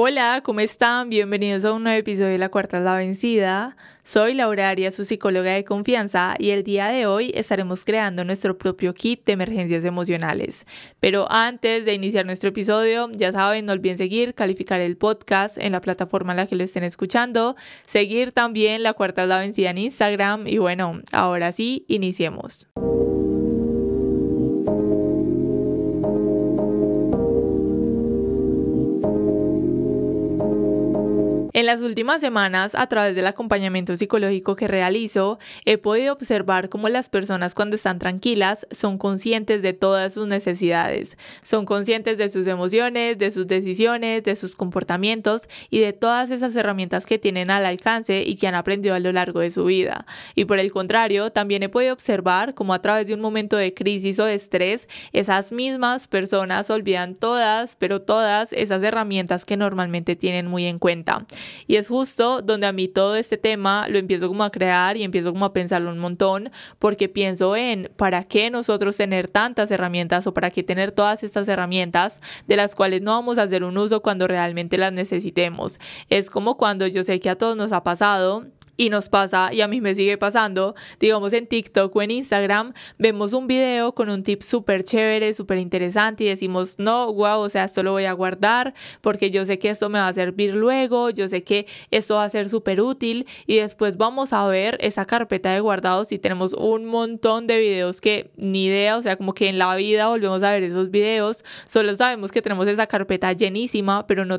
Hola, ¿cómo están? Bienvenidos a un nuevo episodio de La Cuarta es la Vencida. Soy Laura Arias, su psicóloga de confianza, y el día de hoy estaremos creando nuestro propio kit de emergencias emocionales. Pero antes de iniciar nuestro episodio, ya saben, no olviden seguir, calificar el podcast en la plataforma en la que lo estén escuchando, seguir también La Cuarta es la Vencida en Instagram, y bueno, ahora sí, iniciemos. En las últimas semanas, a través del acompañamiento psicológico que realizo, he podido observar cómo las personas cuando están tranquilas son conscientes de todas sus necesidades, son conscientes de sus emociones, de sus decisiones, de sus comportamientos y de todas esas herramientas que tienen al alcance y que han aprendido a lo largo de su vida. Y por el contrario, también he podido observar cómo a través de un momento de crisis o de estrés, esas mismas personas olvidan todas, pero todas esas herramientas que normalmente tienen muy en cuenta. Y es justo donde a mí todo este tema lo empiezo como a crear y empiezo como a pensarlo un montón porque pienso en para qué nosotros tener tantas herramientas o para qué tener todas estas herramientas de las cuales no vamos a hacer un uso cuando realmente las necesitemos. Es como cuando yo sé que a todos nos ha pasado y nos pasa, y a mí me sigue pasando, digamos en TikTok o en Instagram, vemos un video con un tip súper chévere, súper interesante y decimos, no, wow, o sea, esto lo voy a guardar porque yo sé que esto me va a servir luego, yo sé que esto va a ser súper útil y después vamos a ver esa carpeta de guardados y tenemos un montón de videos que ni idea, o sea, como que en la vida volvemos a ver esos videos, solo sabemos que tenemos esa carpeta llenísima, pero no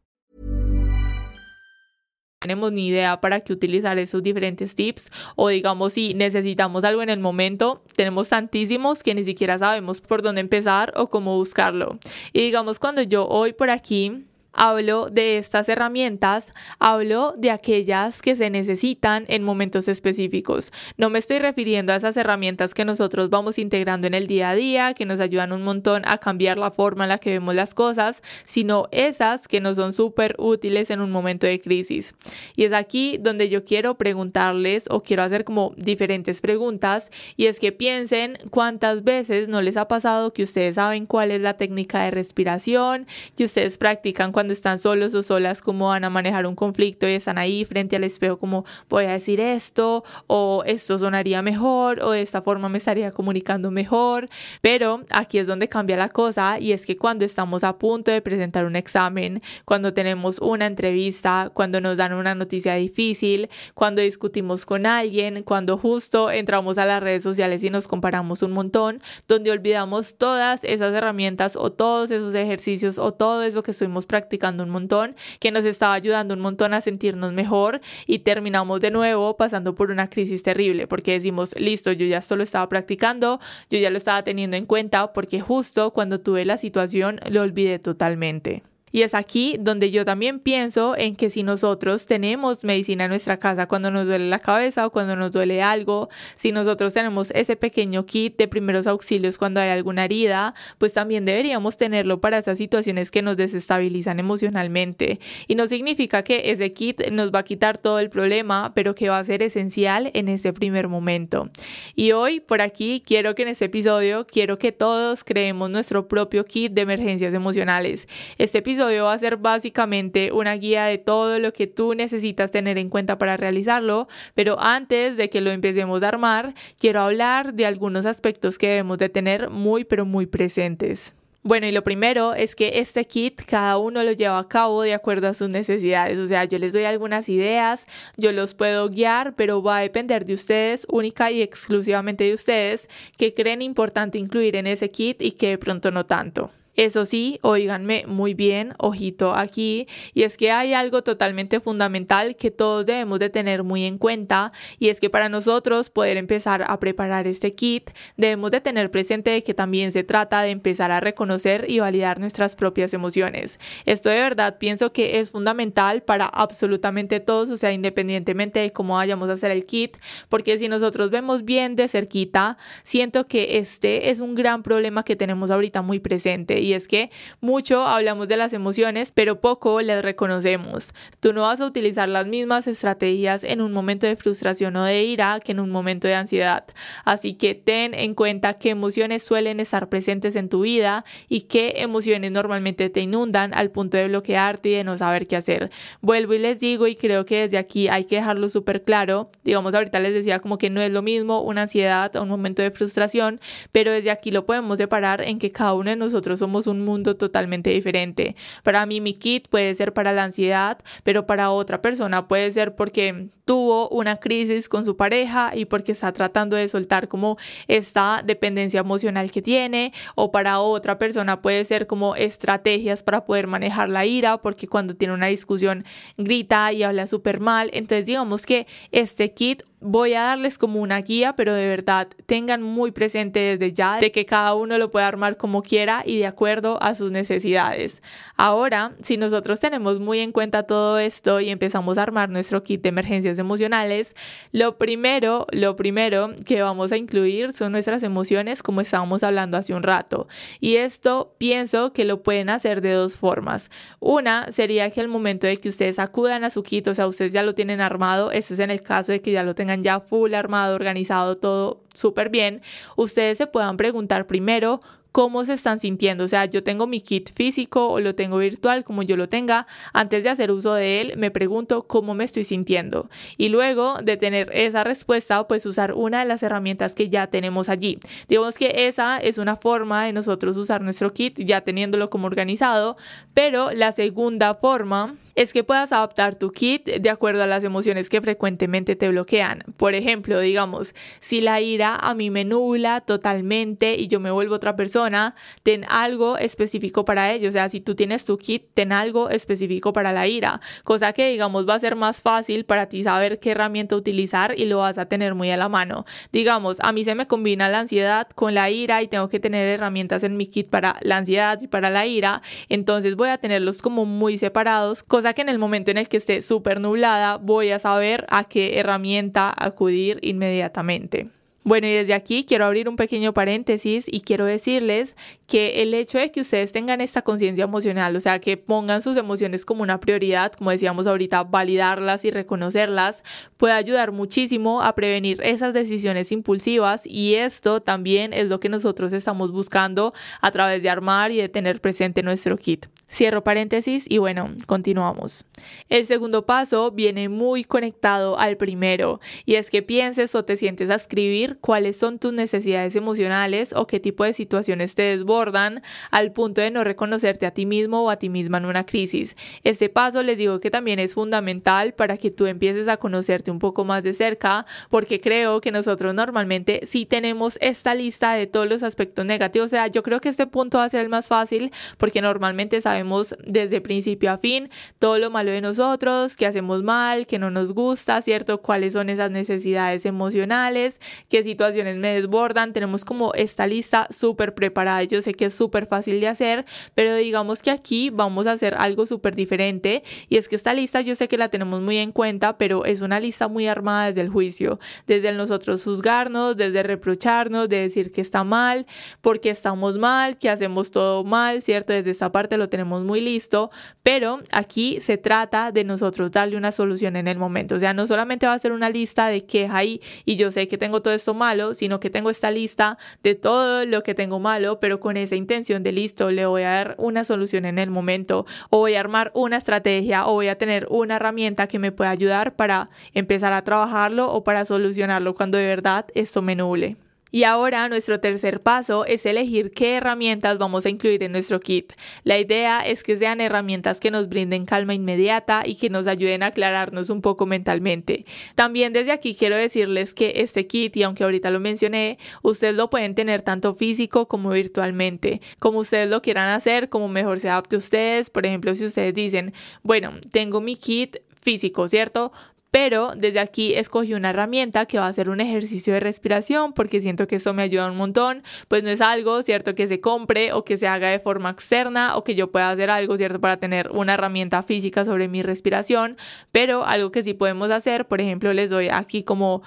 Tenemos ni idea para qué utilizar esos diferentes tips o digamos si necesitamos algo en el momento, tenemos tantísimos que ni siquiera sabemos por dónde empezar o cómo buscarlo. Y digamos cuando yo hoy por aquí Hablo de estas herramientas, hablo de aquellas que se necesitan en momentos específicos. No me estoy refiriendo a esas herramientas que nosotros vamos integrando en el día a día, que nos ayudan un montón a cambiar la forma en la que vemos las cosas, sino esas que nos son súper útiles en un momento de crisis. Y es aquí donde yo quiero preguntarles o quiero hacer como diferentes preguntas y es que piensen cuántas veces no les ha pasado que ustedes saben cuál es la técnica de respiración, que ustedes practican cuando están solos o solas, cómo van a manejar un conflicto y están ahí frente al espejo, como voy a decir esto, o esto sonaría mejor, o de esta forma me estaría comunicando mejor. Pero aquí es donde cambia la cosa y es que cuando estamos a punto de presentar un examen, cuando tenemos una entrevista, cuando nos dan una noticia difícil, cuando discutimos con alguien, cuando justo entramos a las redes sociales y nos comparamos un montón, donde olvidamos todas esas herramientas o todos esos ejercicios o todo eso que estuvimos practicando practicando un montón, que nos estaba ayudando un montón a sentirnos mejor y terminamos de nuevo pasando por una crisis terrible porque decimos, listo, yo ya esto lo estaba practicando, yo ya lo estaba teniendo en cuenta porque justo cuando tuve la situación lo olvidé totalmente. Y es aquí donde yo también pienso en que si nosotros tenemos medicina en nuestra casa cuando nos duele la cabeza o cuando nos duele algo, si nosotros tenemos ese pequeño kit de primeros auxilios cuando hay alguna herida, pues también deberíamos tenerlo para esas situaciones que nos desestabilizan emocionalmente. Y no significa que ese kit nos va a quitar todo el problema, pero que va a ser esencial en ese primer momento. Y hoy por aquí quiero que en este episodio quiero que todos creemos nuestro propio kit de emergencias emocionales. Este episodio va a ser básicamente una guía de todo lo que tú necesitas tener en cuenta para realizarlo, pero antes de que lo empecemos a armar, quiero hablar de algunos aspectos que debemos de tener muy pero muy presentes. Bueno, y lo primero es que este kit cada uno lo lleva a cabo de acuerdo a sus necesidades. O sea, yo les doy algunas ideas, yo los puedo guiar, pero va a depender de ustedes, única y exclusivamente de ustedes, que creen importante incluir en ese kit y que de pronto no tanto. Eso sí, oíganme muy bien, ojito aquí, y es que hay algo totalmente fundamental que todos debemos de tener muy en cuenta, y es que para nosotros poder empezar a preparar este kit, debemos de tener presente que también se trata de empezar a reconocer y validar nuestras propias emociones. Esto de verdad pienso que es fundamental para absolutamente todos, o sea, independientemente de cómo vayamos a hacer el kit, porque si nosotros vemos bien de cerquita, siento que este es un gran problema que tenemos ahorita muy presente y es que mucho hablamos de las emociones, pero poco las reconocemos. Tú no vas a utilizar las mismas estrategias en un momento de frustración o de ira que en un momento de ansiedad. Así que ten en cuenta qué emociones suelen estar presentes en tu vida y qué emociones normalmente te inundan al punto de bloquearte y de no saber qué hacer. Vuelvo y les digo y creo que desde aquí hay que dejarlo súper claro. Digamos, ahorita les decía como que no es lo mismo una ansiedad o un momento de frustración, pero desde aquí lo podemos separar en que cada uno de nosotros somos un mundo totalmente diferente. Para mí mi kit puede ser para la ansiedad, pero para otra persona puede ser porque tuvo una crisis con su pareja y porque está tratando de soltar como esta dependencia emocional que tiene, o para otra persona puede ser como estrategias para poder manejar la ira, porque cuando tiene una discusión grita y habla súper mal. Entonces digamos que este kit voy a darles como una guía, pero de verdad tengan muy presente desde ya de que cada uno lo puede armar como quiera y de acuerdo a sus necesidades. Ahora, si nosotros tenemos muy en cuenta todo esto y empezamos a armar nuestro kit de emergencias emocionales, lo primero, lo primero que vamos a incluir son nuestras emociones como estábamos hablando hace un rato. Y esto pienso que lo pueden hacer de dos formas. Una sería que al momento de que ustedes acudan a su kit, o sea, ustedes ya lo tienen armado, esto es en el caso de que ya lo tengan ya full armado, organizado, todo súper bien, ustedes se puedan preguntar primero cómo se están sintiendo. O sea, yo tengo mi kit físico o lo tengo virtual, como yo lo tenga. Antes de hacer uso de él, me pregunto cómo me estoy sintiendo. Y luego de tener esa respuesta, pues usar una de las herramientas que ya tenemos allí. Digamos que esa es una forma de nosotros usar nuestro kit ya teniéndolo como organizado, pero la segunda forma es que puedas adaptar tu kit de acuerdo a las emociones que frecuentemente te bloquean. Por ejemplo, digamos, si la ira a mí me nubla totalmente y yo me vuelvo otra persona, ten algo específico para ello. O sea, si tú tienes tu kit, ten algo específico para la ira, cosa que digamos va a ser más fácil para ti saber qué herramienta utilizar y lo vas a tener muy a la mano. Digamos, a mí se me combina la ansiedad con la ira y tengo que tener herramientas en mi kit para la ansiedad y para la ira, entonces voy a tenerlos como muy separados cosa que en el momento en el que esté súper nublada voy a saber a qué herramienta acudir inmediatamente. Bueno, y desde aquí quiero abrir un pequeño paréntesis y quiero decirles que el hecho de que ustedes tengan esta conciencia emocional, o sea, que pongan sus emociones como una prioridad, como decíamos ahorita, validarlas y reconocerlas, puede ayudar muchísimo a prevenir esas decisiones impulsivas y esto también es lo que nosotros estamos buscando a través de armar y de tener presente nuestro kit. Cierro paréntesis y bueno, continuamos. El segundo paso viene muy conectado al primero y es que pienses o te sientes a escribir cuáles son tus necesidades emocionales o qué tipo de situaciones te desbordan al punto de no reconocerte a ti mismo o a ti misma en una crisis. Este paso les digo que también es fundamental para que tú empieces a conocerte un poco más de cerca porque creo que nosotros normalmente sí tenemos esta lista de todos los aspectos negativos. O sea, yo creo que este punto va a ser el más fácil porque normalmente sabemos desde principio a fin todo lo malo de nosotros, que hacemos mal, que no nos gusta, ¿cierto? Cuáles son esas necesidades emocionales, que situaciones me desbordan. Tenemos como esta lista súper preparada. Yo sé que es súper fácil de hacer, pero digamos que aquí vamos a hacer algo súper diferente y es que esta lista yo sé que la tenemos muy en cuenta, pero es una lista muy armada desde el juicio, desde nosotros juzgarnos, desde reprocharnos, de decir que está mal, porque estamos mal, que hacemos todo mal, ¿cierto? Desde esta parte lo tenemos muy listo, pero aquí se trata de nosotros darle una solución en el momento. O sea, no solamente va a ser una lista de queja ahí y yo sé que tengo todo esto malo, sino que tengo esta lista de todo lo que tengo malo, pero con esa intención de listo, le voy a dar una solución en el momento o voy a armar una estrategia o voy a tener una herramienta que me pueda ayudar para empezar a trabajarlo o para solucionarlo cuando de verdad esto me nuble. Y ahora nuestro tercer paso es elegir qué herramientas vamos a incluir en nuestro kit. La idea es que sean herramientas que nos brinden calma inmediata y que nos ayuden a aclararnos un poco mentalmente. También desde aquí quiero decirles que este kit, y aunque ahorita lo mencioné, ustedes lo pueden tener tanto físico como virtualmente, como ustedes lo quieran hacer, como mejor se adapte a ustedes. Por ejemplo, si ustedes dicen, bueno, tengo mi kit físico, ¿cierto? Pero desde aquí escogí una herramienta que va a ser un ejercicio de respiración porque siento que eso me ayuda un montón, pues no es algo, ¿cierto?, que se compre o que se haga de forma externa o que yo pueda hacer algo, ¿cierto?, para tener una herramienta física sobre mi respiración, pero algo que sí podemos hacer, por ejemplo, les doy aquí como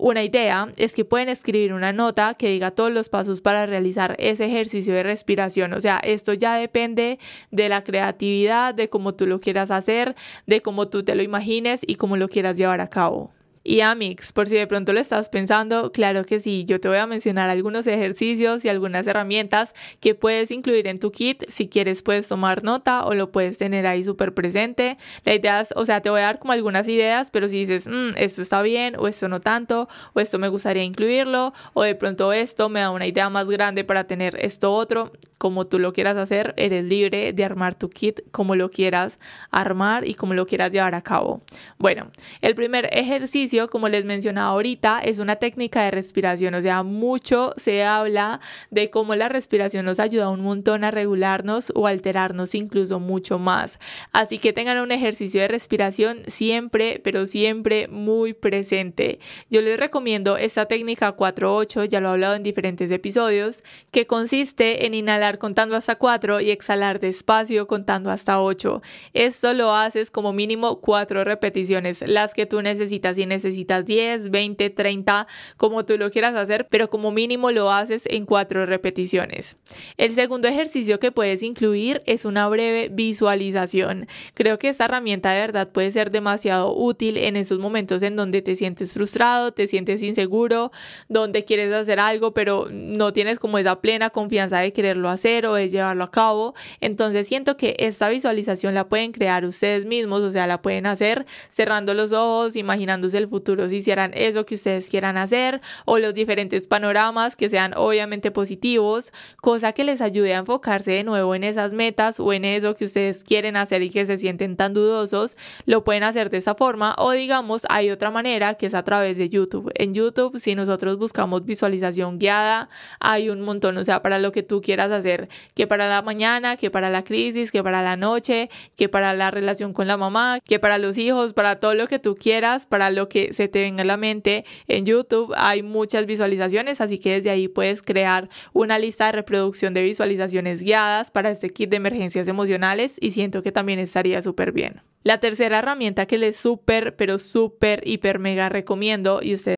una idea es que pueden escribir una nota que diga todos los pasos para realizar ese ejercicio de respiración. O sea, esto ya depende de la creatividad, de cómo tú lo quieras hacer, de cómo tú te lo imagines y cómo lo quieras llevar a cabo. Y Amix, por si de pronto lo estás pensando, claro que sí, yo te voy a mencionar algunos ejercicios y algunas herramientas que puedes incluir en tu kit. Si quieres puedes tomar nota o lo puedes tener ahí súper presente. La idea es, o sea, te voy a dar como algunas ideas, pero si dices, mm, esto está bien o esto no tanto, o esto me gustaría incluirlo, o de pronto esto me da una idea más grande para tener esto otro, como tú lo quieras hacer, eres libre de armar tu kit como lo quieras armar y como lo quieras llevar a cabo. Bueno, el primer ejercicio como les mencionaba ahorita, es una técnica de respiración, o sea, mucho se habla de cómo la respiración nos ayuda un montón a regularnos o alterarnos incluso mucho más. Así que tengan un ejercicio de respiración siempre, pero siempre muy presente. Yo les recomiendo esta técnica 4-8, ya lo he hablado en diferentes episodios, que consiste en inhalar contando hasta 4 y exhalar despacio contando hasta 8. Esto lo haces como mínimo 4 repeticiones, las que tú necesitas y necesitas necesitas 10, 20, 30, como tú lo quieras hacer, pero como mínimo lo haces en cuatro repeticiones. El segundo ejercicio que puedes incluir es una breve visualización. Creo que esta herramienta de verdad puede ser demasiado útil en esos momentos en donde te sientes frustrado, te sientes inseguro, donde quieres hacer algo, pero no tienes como esa plena confianza de quererlo hacer o de llevarlo a cabo. Entonces siento que esta visualización la pueden crear ustedes mismos, o sea, la pueden hacer cerrando los ojos, imaginándose el futuro si hicieran eso que ustedes quieran hacer o los diferentes panoramas que sean obviamente positivos, cosa que les ayude a enfocarse de nuevo en esas metas o en eso que ustedes quieren hacer y que se sienten tan dudosos, lo pueden hacer de esa forma o digamos hay otra manera que es a través de YouTube. En YouTube si nosotros buscamos visualización guiada, hay un montón, o sea, para lo que tú quieras hacer, que para la mañana, que para la crisis, que para la noche, que para la relación con la mamá, que para los hijos, para todo lo que tú quieras, para lo que se te venga a la mente. En YouTube hay muchas visualizaciones, así que desde ahí puedes crear una lista de reproducción de visualizaciones guiadas para este kit de emergencias emocionales y siento que también estaría súper bien. La tercera herramienta que les súper, pero súper, hiper, mega recomiendo y ustedes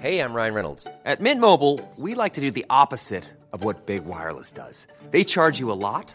Hey, I'm Ryan Reynolds. At Mint Mobile, we like to do the opposite of what Big Wireless does. They charge you a lot.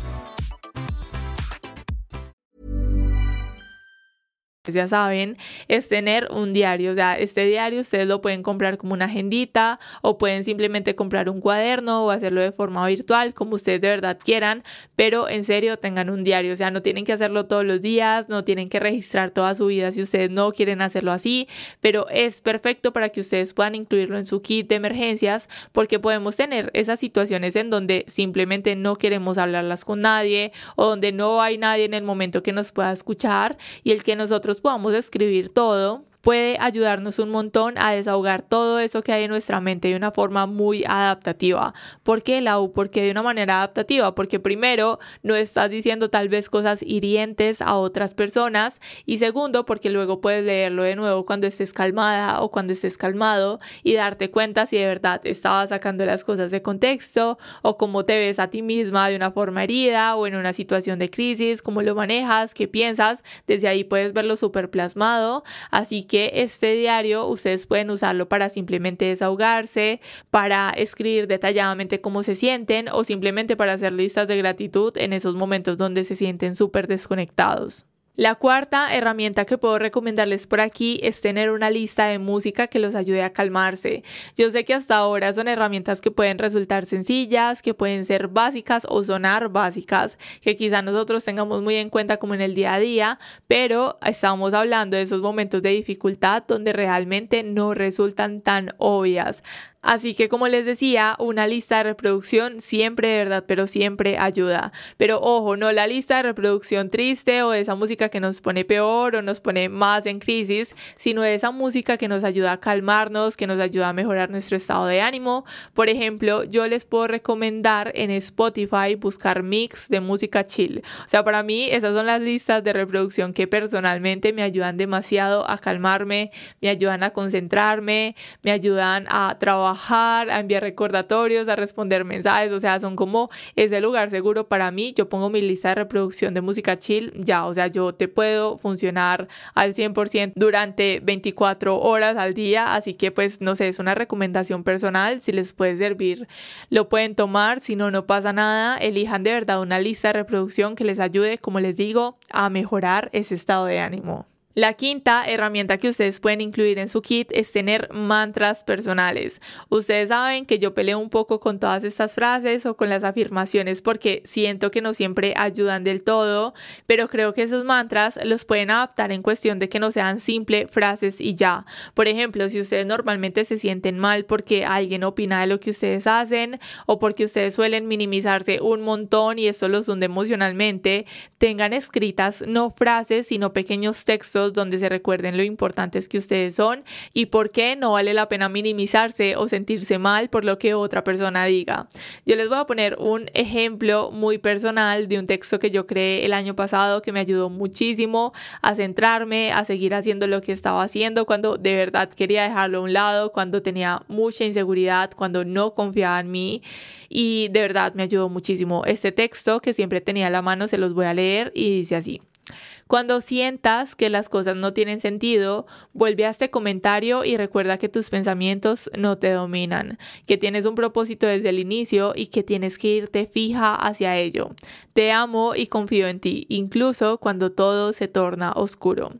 Ya saben, es tener un diario. O sea, este diario ustedes lo pueden comprar como una agendita o pueden simplemente comprar un cuaderno o hacerlo de forma virtual, como ustedes de verdad quieran, pero en serio tengan un diario. O sea, no tienen que hacerlo todos los días, no tienen que registrar toda su vida si ustedes no quieren hacerlo así, pero es perfecto para que ustedes puedan incluirlo en su kit de emergencias porque podemos tener esas situaciones en donde simplemente no queremos hablarlas con nadie o donde no hay nadie en el momento que nos pueda escuchar y el que nosotros podamos escribir todo puede ayudarnos un montón a desahogar todo eso que hay en nuestra mente de una forma muy adaptativa. ¿Por qué, Lau? Porque de una manera adaptativa, porque primero no estás diciendo tal vez cosas hirientes a otras personas y segundo porque luego puedes leerlo de nuevo cuando estés calmada o cuando estés calmado y darte cuenta si de verdad estabas sacando las cosas de contexto o cómo te ves a ti misma de una forma herida o en una situación de crisis, cómo lo manejas, qué piensas, desde ahí puedes verlo súper plasmado, así que este diario ustedes pueden usarlo para simplemente desahogarse, para escribir detalladamente cómo se sienten o simplemente para hacer listas de gratitud en esos momentos donde se sienten súper desconectados. La cuarta herramienta que puedo recomendarles por aquí es tener una lista de música que los ayude a calmarse. Yo sé que hasta ahora son herramientas que pueden resultar sencillas, que pueden ser básicas o sonar básicas, que quizá nosotros tengamos muy en cuenta como en el día a día, pero estamos hablando de esos momentos de dificultad donde realmente no resultan tan obvias. Así que como les decía, una lista de reproducción siempre de verdad, pero siempre ayuda. Pero ojo, no la lista de reproducción triste o de esa música que nos pone peor o nos pone más en crisis, sino esa música que nos ayuda a calmarnos, que nos ayuda a mejorar nuestro estado de ánimo. Por ejemplo, yo les puedo recomendar en Spotify buscar mix de música chill. O sea, para mí esas son las listas de reproducción que personalmente me ayudan demasiado a calmarme, me ayudan a concentrarme, me ayudan a trabajar a enviar recordatorios, a responder mensajes, o sea, son como ese lugar seguro para mí. Yo pongo mi lista de reproducción de música chill, ya, o sea, yo te puedo funcionar al 100% durante 24 horas al día, así que pues no sé, es una recomendación personal, si les puede servir, lo pueden tomar, si no, no pasa nada, elijan de verdad una lista de reproducción que les ayude, como les digo, a mejorar ese estado de ánimo. La quinta herramienta que ustedes pueden incluir en su kit es tener mantras personales. Ustedes saben que yo peleo un poco con todas estas frases o con las afirmaciones porque siento que no siempre ayudan del todo, pero creo que esos mantras los pueden adaptar en cuestión de que no sean simple frases y ya. Por ejemplo, si ustedes normalmente se sienten mal porque alguien opina de lo que ustedes hacen o porque ustedes suelen minimizarse un montón y esto los hunde emocionalmente, tengan escritas no frases sino pequeños textos donde se recuerden lo importantes que ustedes son y por qué no vale la pena minimizarse o sentirse mal por lo que otra persona diga. Yo les voy a poner un ejemplo muy personal de un texto que yo creé el año pasado que me ayudó muchísimo a centrarme, a seguir haciendo lo que estaba haciendo cuando de verdad quería dejarlo a un lado, cuando tenía mucha inseguridad, cuando no confiaba en mí y de verdad me ayudó muchísimo. Este texto que siempre tenía a la mano se los voy a leer y dice así. Cuando sientas que las cosas no tienen sentido, vuelve a este comentario y recuerda que tus pensamientos no te dominan, que tienes un propósito desde el inicio y que tienes que irte fija hacia ello. Te amo y confío en ti, incluso cuando todo se torna oscuro.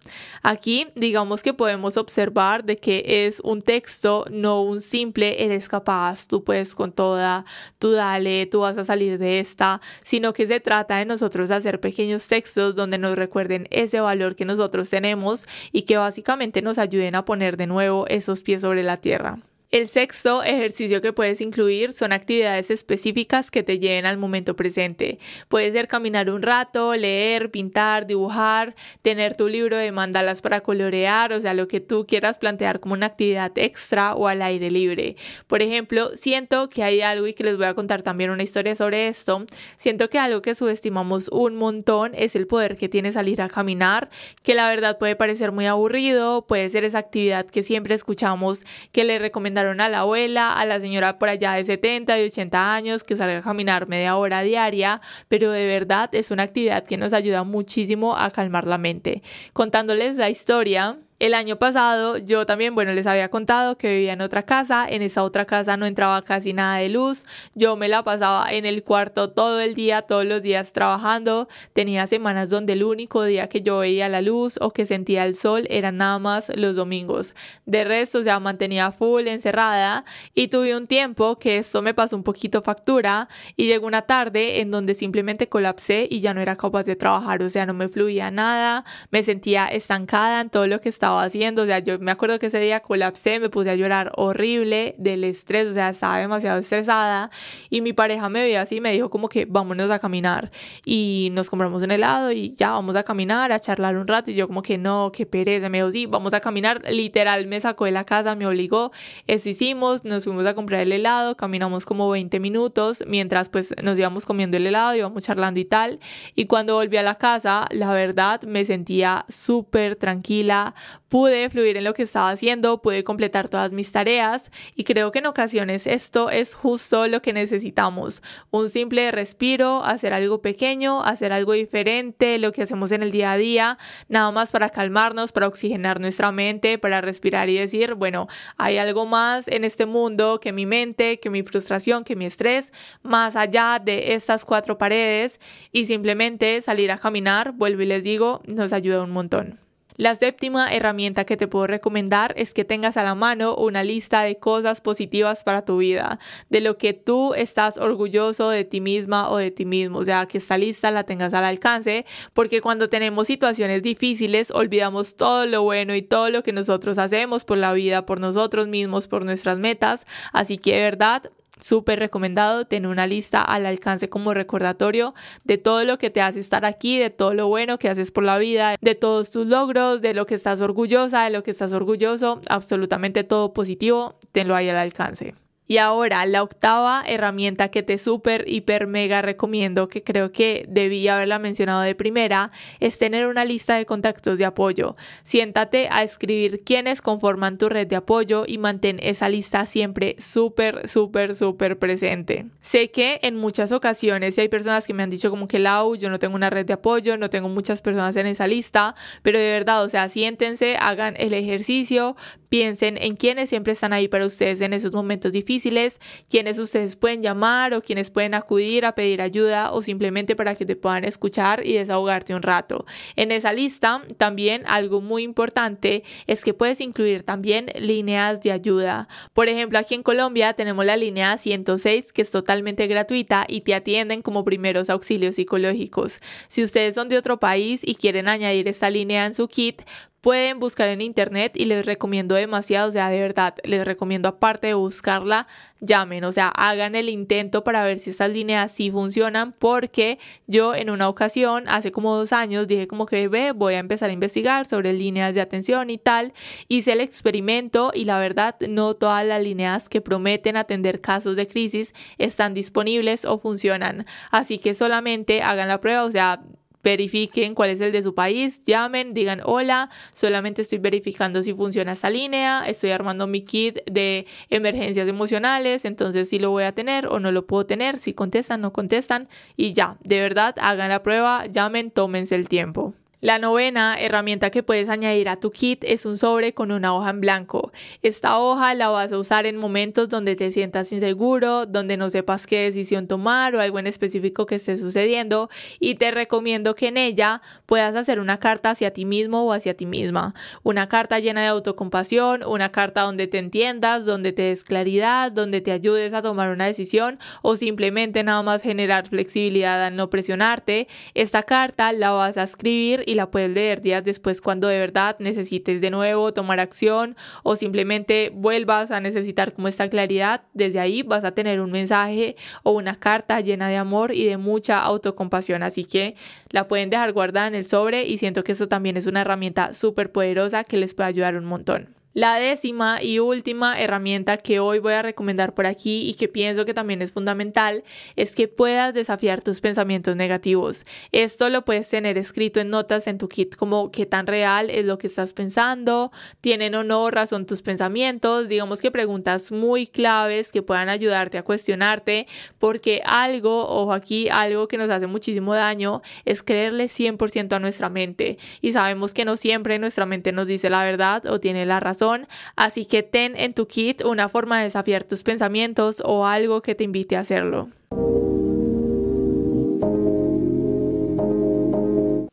Aquí digamos que podemos observar de que es un texto, no un simple eres capaz, tú puedes con toda, tú dale, tú vas a salir de esta, sino que se trata de nosotros hacer pequeños textos donde nos recuerden ese valor que nosotros tenemos y que básicamente nos ayuden a poner de nuevo esos pies sobre la tierra. El sexto ejercicio que puedes incluir son actividades específicas que te lleven al momento presente. Puede ser caminar un rato, leer, pintar, dibujar, tener tu libro de mandalas para colorear, o sea, lo que tú quieras plantear como una actividad extra o al aire libre. Por ejemplo, siento que hay algo y que les voy a contar también una historia sobre esto. Siento que algo que subestimamos un montón es el poder que tiene salir a caminar, que la verdad puede parecer muy aburrido, puede ser esa actividad que siempre escuchamos que le recomendamos a la abuela, a la señora por allá de 70, y 80 años que salga a caminar media hora diaria, pero de verdad es una actividad que nos ayuda muchísimo a calmar la mente. Contándoles la historia, El año pasado yo también, bueno, les había contado que vivía en otra casa, en esa otra casa no entraba casi nada de luz, yo me la pasaba en el cuarto todo el día, todos los días trabajando, tenía semanas donde el único día que yo veía la luz o que sentía el sol eran nada más los domingos. De resto, o sea, mantenía full encerrada y tuve un tiempo que esto me pasó un poquito factura y llegó una tarde en donde simplemente colapsé y ya no era capaz de trabajar, o sea, no me fluía nada, me sentía estancada en todo lo que estaba haciendo. O sea, yo me acuerdo que ese día colapsé, me puse a llorar horrible del estrés, o sea, estaba demasiado estresada. Y mi pareja me veía así y me dijo como que vámonos a caminar. Y nos compramos un helado y ya vamos a caminar, a charlar un rato. Y yo como que no, qué pereza. Me dijo, sí, vamos a caminar. Literal me sacó de la casa, me obligó. Eso hicimos, nos fuimos a comprar el helado, caminamos como 20 minutos mientras pues nos íbamos comiendo el helado, íbamos charlando y tal. Y cuando volví a la casa, la verdad me sentía súper tranquila, pude fluir en lo que estaba haciendo, pude completar todas mis tareas y creo que en ocasiones esto es justo lo que necesitamos. Un simple respiro, hacer algo pequeño, hacer algo diferente, lo que hacemos en el día a día, nada más para calmarnos, para oxigenar nuestra mente, para respirar y decir, bueno, hay algo más en este mundo que mi mente, que mi frustración, que mi estrés, más allá de estas cuatro paredes y simplemente salir a caminar, vuelvo y les digo, nos ayuda un montón. La séptima herramienta que te puedo recomendar es que tengas a la mano una lista de cosas positivas para tu vida, de lo que tú estás orgulloso de ti misma o de ti mismo, o sea, que esta lista la tengas al alcance, porque cuando tenemos situaciones difíciles olvidamos todo lo bueno y todo lo que nosotros hacemos por la vida, por nosotros mismos, por nuestras metas, así que de verdad súper recomendado tener una lista al alcance como recordatorio de todo lo que te hace estar aquí, de todo lo bueno que haces por la vida, de todos tus logros, de lo que estás orgullosa, de lo que estás orgulloso, absolutamente todo positivo, tenlo ahí al alcance. Y ahora, la octava herramienta que te súper, hiper, mega recomiendo, que creo que debí haberla mencionado de primera, es tener una lista de contactos de apoyo. Siéntate a escribir quiénes conforman tu red de apoyo y mantén esa lista siempre súper, súper, súper presente. Sé que en muchas ocasiones hay personas que me han dicho como que Lau, yo no tengo una red de apoyo, no tengo muchas personas en esa lista, pero de verdad, o sea, siéntense, hagan el ejercicio, piensen en quiénes siempre están ahí para ustedes en esos momentos difíciles quienes ustedes pueden llamar o quienes pueden acudir a pedir ayuda o simplemente para que te puedan escuchar y desahogarte un rato. En esa lista también algo muy importante es que puedes incluir también líneas de ayuda. Por ejemplo, aquí en Colombia tenemos la línea 106 que es totalmente gratuita y te atienden como primeros auxilios psicológicos. Si ustedes son de otro país y quieren añadir esta línea en su kit, pueden buscar en internet y les recomiendo demasiado, o sea, de verdad, les recomiendo aparte de buscarla, llamen, o sea, hagan el intento para ver si estas líneas sí funcionan, porque yo en una ocasión, hace como dos años, dije como que ve, voy a empezar a investigar sobre líneas de atención y tal, hice el experimento y la verdad no todas las líneas que prometen atender casos de crisis están disponibles o funcionan, así que solamente hagan la prueba, o sea, verifiquen cuál es el de su país, llamen, digan hola, solamente estoy verificando si funciona esta línea, estoy armando mi kit de emergencias emocionales, entonces si lo voy a tener o no lo puedo tener, si contestan, no contestan y ya, de verdad, hagan la prueba, llamen, tómense el tiempo. La novena herramienta que puedes añadir a tu kit es un sobre con una hoja en blanco. Esta hoja la vas a usar en momentos donde te sientas inseguro, donde no sepas qué decisión tomar o algo en específico que esté sucediendo y te recomiendo que en ella puedas hacer una carta hacia ti mismo o hacia ti misma. Una carta llena de autocompasión, una carta donde te entiendas, donde te des claridad, donde te ayudes a tomar una decisión o simplemente nada más generar flexibilidad al no presionarte. Esta carta la vas a escribir la puedes leer días después cuando de verdad necesites de nuevo tomar acción o simplemente vuelvas a necesitar como esta claridad. Desde ahí vas a tener un mensaje o una carta llena de amor y de mucha autocompasión. Así que la pueden dejar guardada en el sobre y siento que eso también es una herramienta súper poderosa que les puede ayudar un montón. La décima y última herramienta que hoy voy a recomendar por aquí y que pienso que también es fundamental es que puedas desafiar tus pensamientos negativos. Esto lo puedes tener escrito en notas en tu kit como qué tan real es lo que estás pensando, tienen o no razón tus pensamientos, digamos que preguntas muy claves que puedan ayudarte a cuestionarte porque algo, ojo aquí, algo que nos hace muchísimo daño es creerle 100% a nuestra mente y sabemos que no siempre nuestra mente nos dice la verdad o tiene la razón así que ten en tu kit una forma de desafiar tus pensamientos o algo que te invite a hacerlo.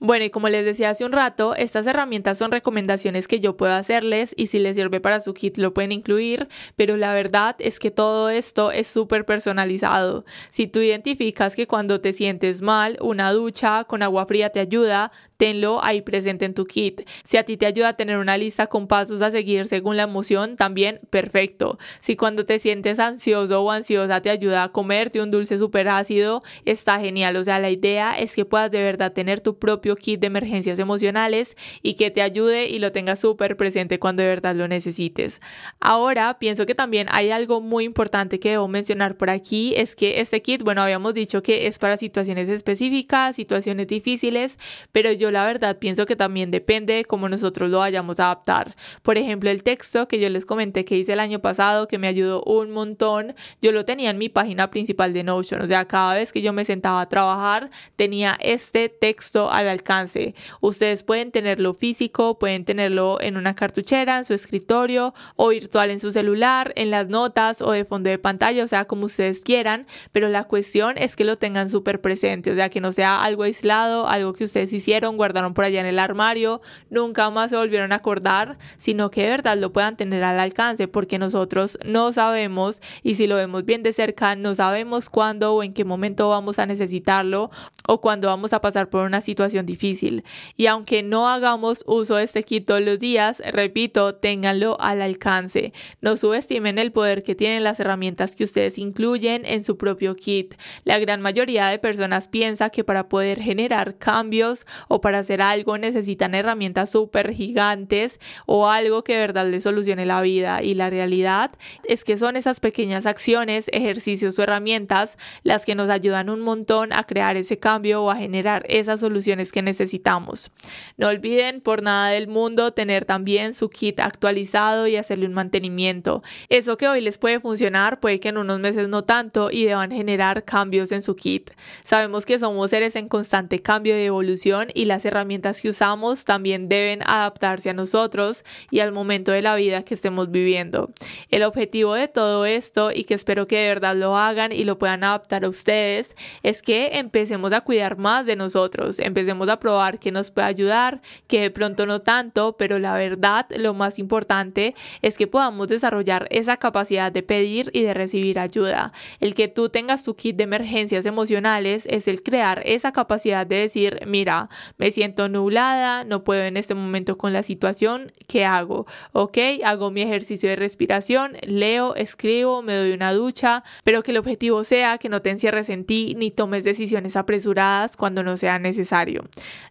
Bueno, y como les decía hace un rato, estas herramientas son recomendaciones que yo puedo hacerles y si les sirve para su kit lo pueden incluir, pero la verdad es que todo esto es súper personalizado. Si tú identificas que cuando te sientes mal, una ducha con agua fría te ayuda, tenlo ahí presente en tu kit. Si a ti te ayuda a tener una lista con pasos a seguir según la emoción, también perfecto. Si cuando te sientes ansioso o ansiosa te ayuda a comerte un dulce súper ácido, está genial. O sea, la idea es que puedas de verdad tener tu propio kit de emergencias emocionales y que te ayude y lo tengas súper presente cuando de verdad lo necesites. Ahora, pienso que también hay algo muy importante que debo mencionar por aquí, es que este kit, bueno, habíamos dicho que es para situaciones específicas, situaciones difíciles, pero yo la verdad pienso que también depende de cómo nosotros lo vayamos a adaptar. Por ejemplo, el texto que yo les comenté que hice el año pasado, que me ayudó un montón, yo lo tenía en mi página principal de Notion. O sea, cada vez que yo me sentaba a trabajar, tenía este texto al alcance. Ustedes pueden tenerlo físico, pueden tenerlo en una cartuchera, en su escritorio o virtual en su celular, en las notas o de fondo de pantalla, o sea, como ustedes quieran, pero la cuestión es que lo tengan súper presente, o sea, que no sea algo aislado, algo que ustedes hicieron guardaron por allá en el armario, nunca más se volvieron a acordar, sino que de verdad lo puedan tener al alcance, porque nosotros no sabemos y si lo vemos bien de cerca, no sabemos cuándo o en qué momento vamos a necesitarlo o cuándo vamos a pasar por una situación difícil. Y aunque no hagamos uso de este kit todos los días, repito, ténganlo al alcance. No subestimen el poder que tienen las herramientas que ustedes incluyen en su propio kit. La gran mayoría de personas piensa que para poder generar cambios o para para hacer algo necesitan herramientas súper gigantes o algo que de verdad les solucione la vida. Y la realidad es que son esas pequeñas acciones, ejercicios o herramientas las que nos ayudan un montón a crear ese cambio o a generar esas soluciones que necesitamos. No olviden por nada del mundo tener también su kit actualizado y hacerle un mantenimiento. Eso que hoy les puede funcionar puede que en unos meses no tanto y deban generar cambios en su kit. Sabemos que somos seres en constante cambio de evolución y la las herramientas que usamos también deben adaptarse a nosotros y al momento de la vida que estemos viviendo. El objetivo de todo esto, y que espero que de verdad lo hagan y lo puedan adaptar a ustedes, es que empecemos a cuidar más de nosotros, empecemos a probar que nos puede ayudar, que de pronto no tanto, pero la verdad, lo más importante es que podamos desarrollar esa capacidad de pedir y de recibir ayuda. El que tú tengas tu kit de emergencias emocionales es el crear esa capacidad de decir, mira, me siento nublada, no puedo en este momento con la situación, ¿qué hago? Ok, hago mi ejercicio de respiración, leo, escribo, me doy una ducha, pero que el objetivo sea que no te encierres en ti ni tomes decisiones apresuradas cuando no sea necesario.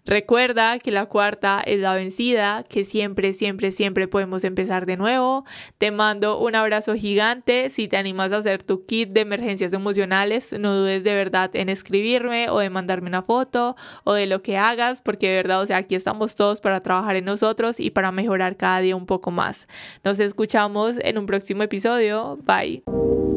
Recuerda que la cuarta es la vencida, que siempre, siempre, siempre podemos empezar de nuevo. Te mando un abrazo gigante. Si te animas a hacer tu kit de emergencias emocionales, no dudes de verdad en escribirme o de mandarme una foto o de lo que hagas porque de verdad, o sea, aquí estamos todos para trabajar en nosotros y para mejorar cada día un poco más. Nos escuchamos en un próximo episodio. Bye.